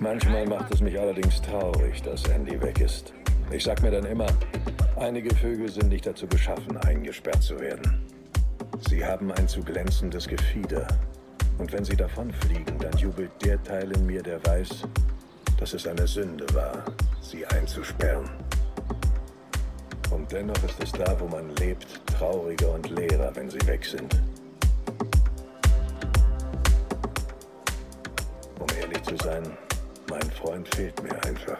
Manchmal macht es mich allerdings traurig, dass Andy weg ist. Ich sag mir dann immer, einige Vögel sind nicht dazu geschaffen, eingesperrt zu werden. Sie haben ein zu glänzendes Gefieder. Und wenn sie davonfliegen, dann jubelt der Teil in mir, der weiß, dass es eine Sünde war, sie einzusperren. Und dennoch ist es da, wo man lebt, trauriger und leerer, wenn sie weg sind. Um ehrlich zu sein, Freund fehlt mir einfach.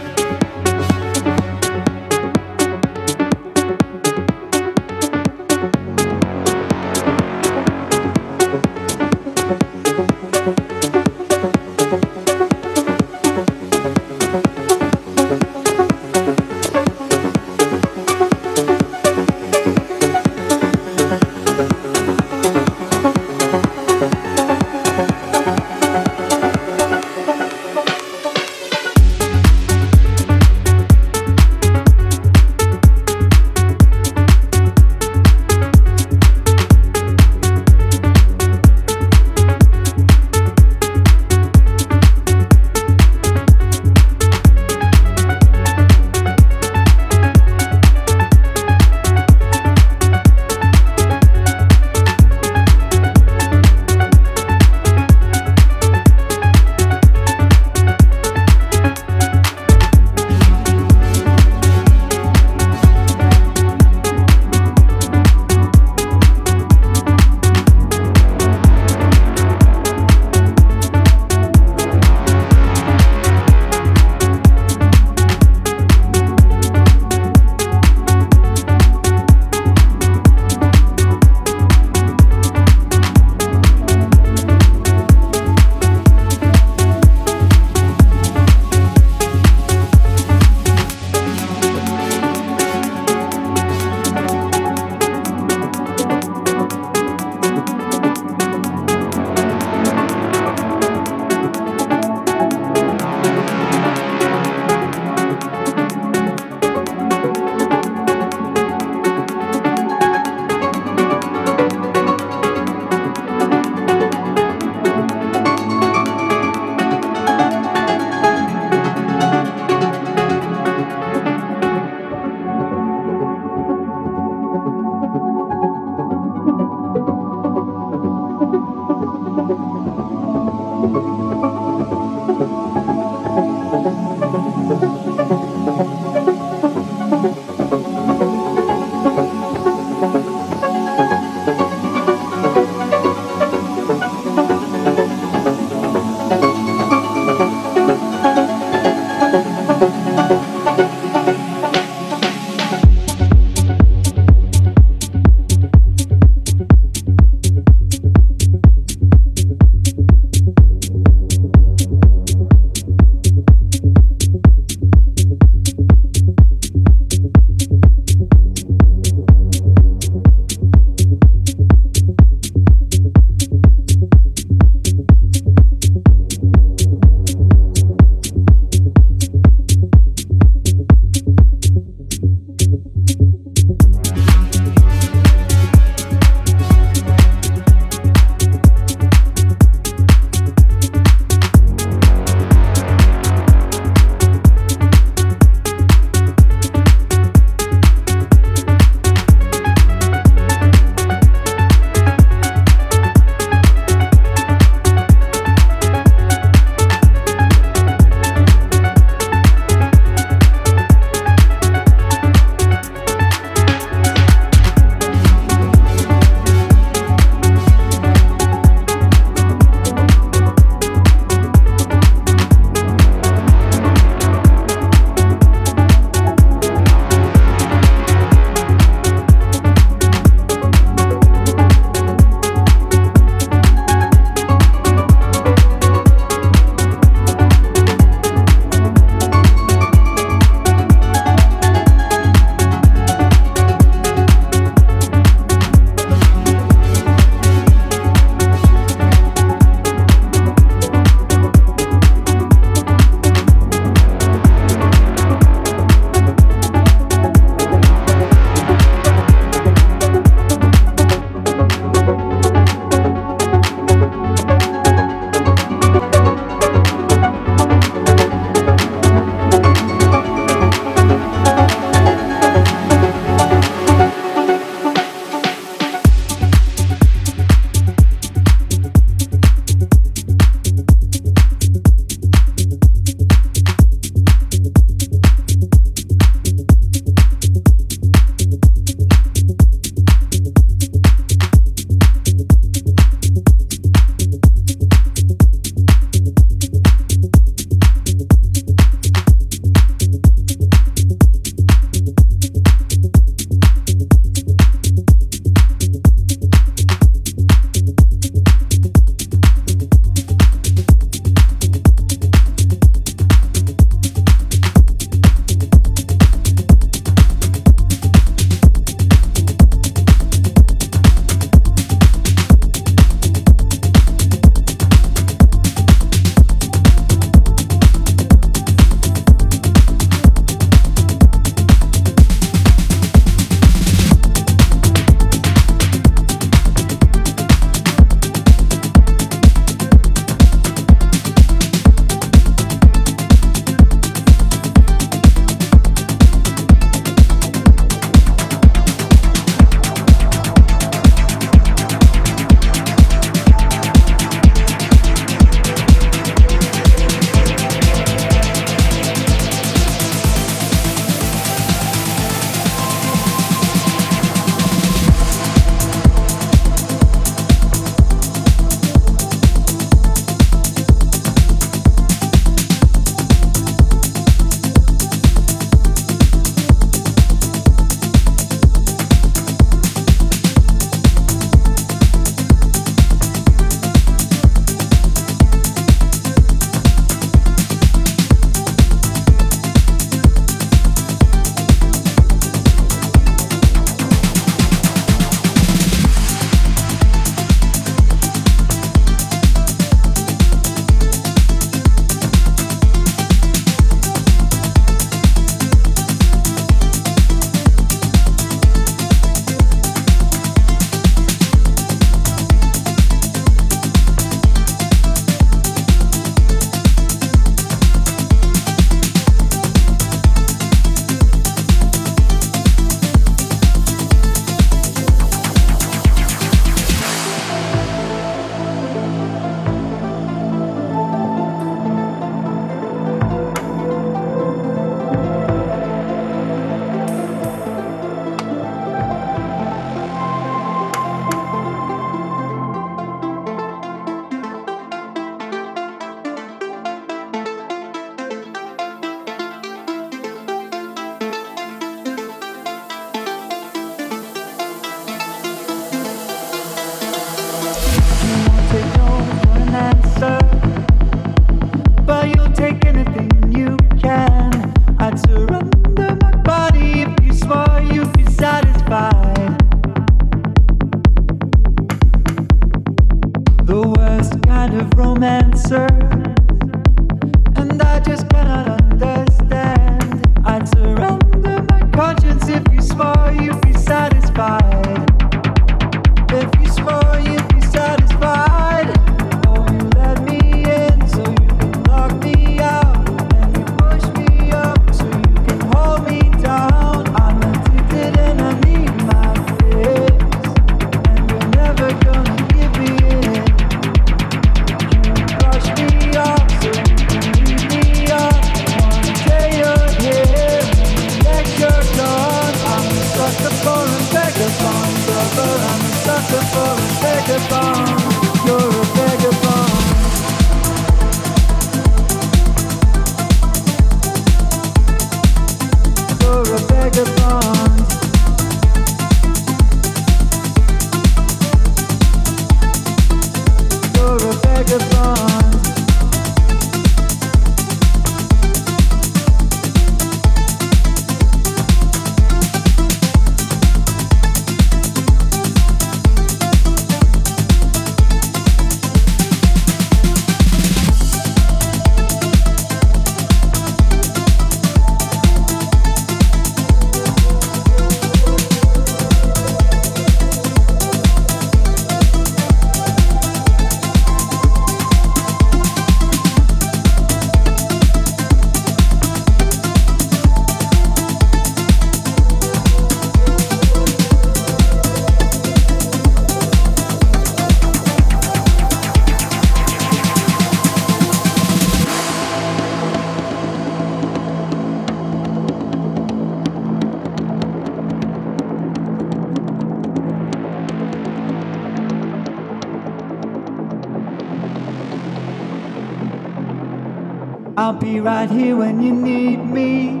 Right here when you need me.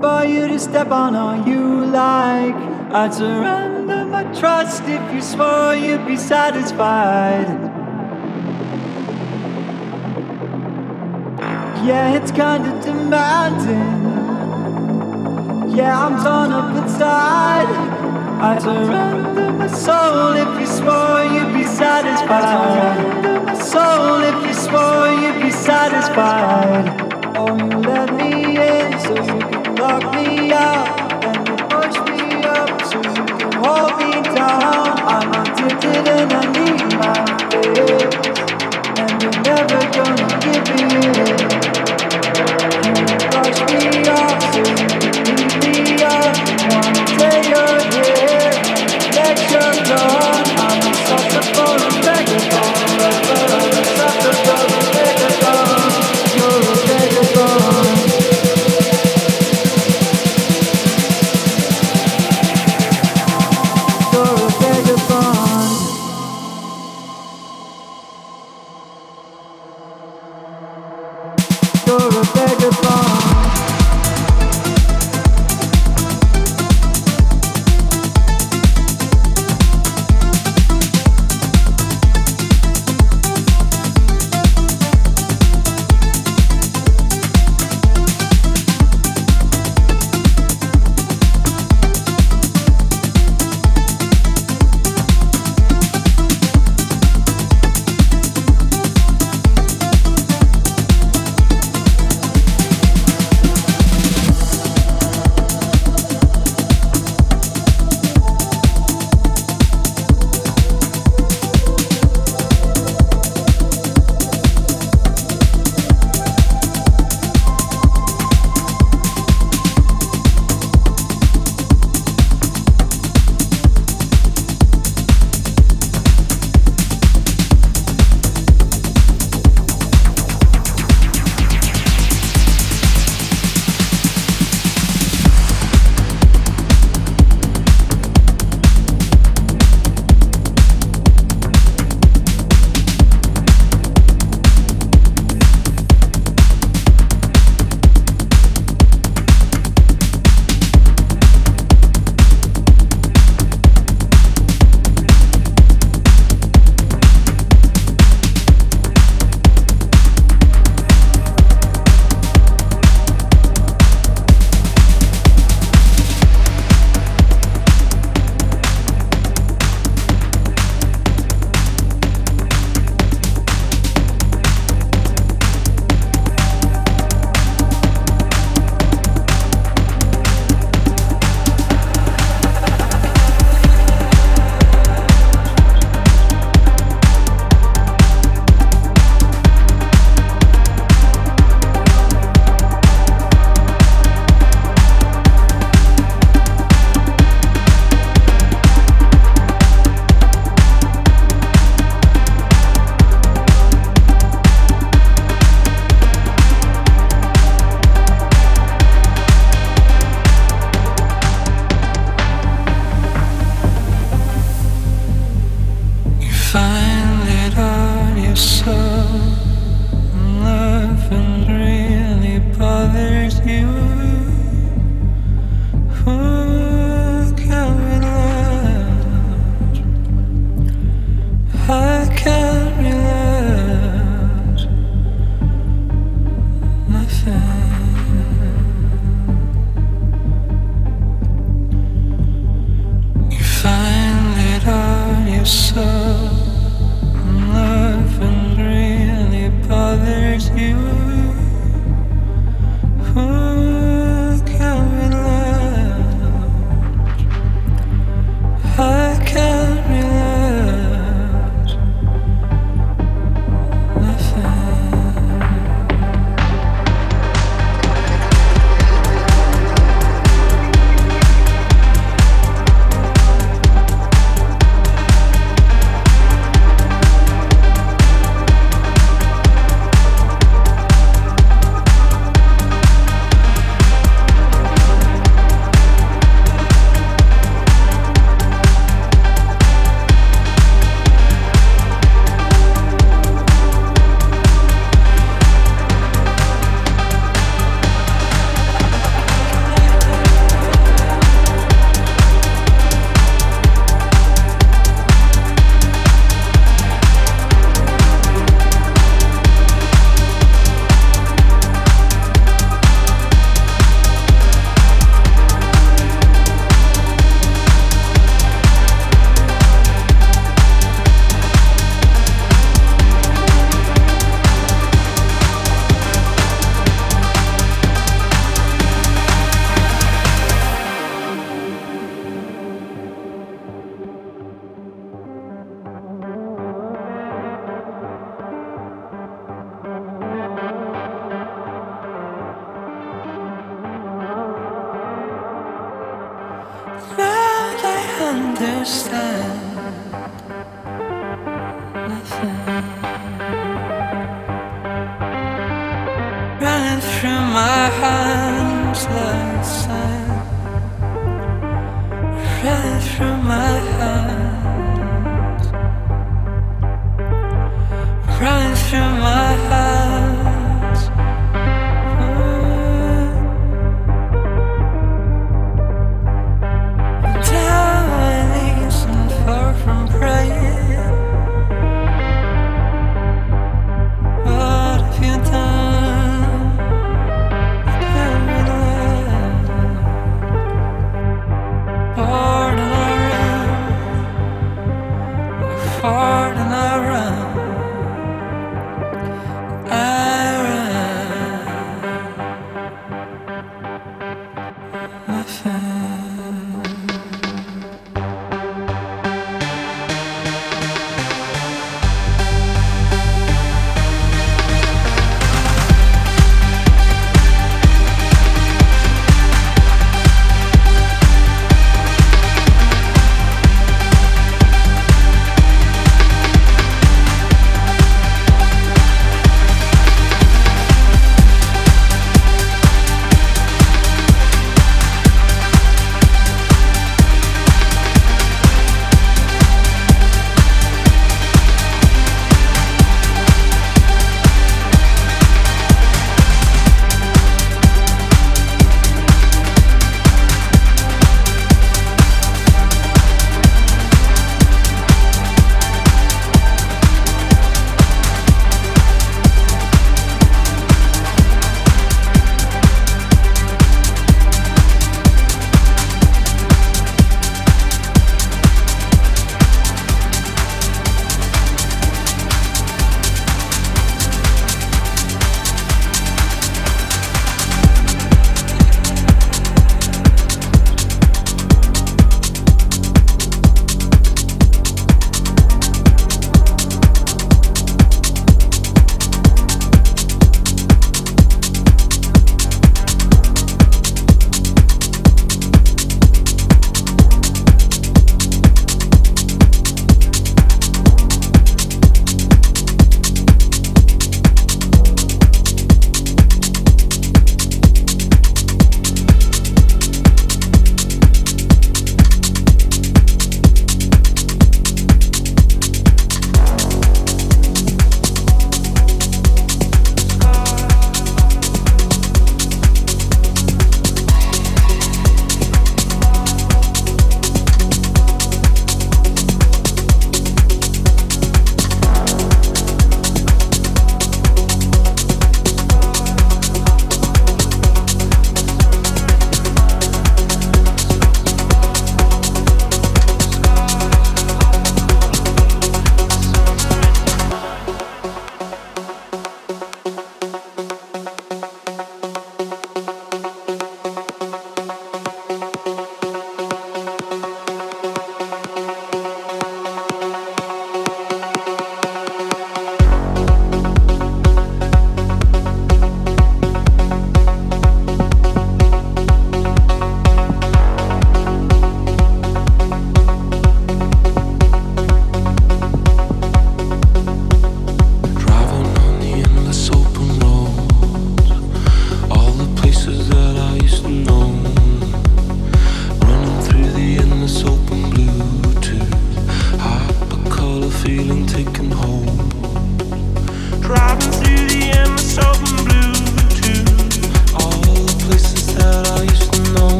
For you to step on all you like. I'd surrender my trust if you swore you'd be satisfied. Yeah, it's kinda demanding. Yeah, I'm torn up inside. I'd surrender my soul if you swore you'd be satisfied Surrender my soul if you swore you'd satisfied. Oh, you let me in so you can lock me out. And you push me up so you can hold me down. I'm addicted and I need my fix. And you're never gonna give me it. You brush me off so you can leave me up.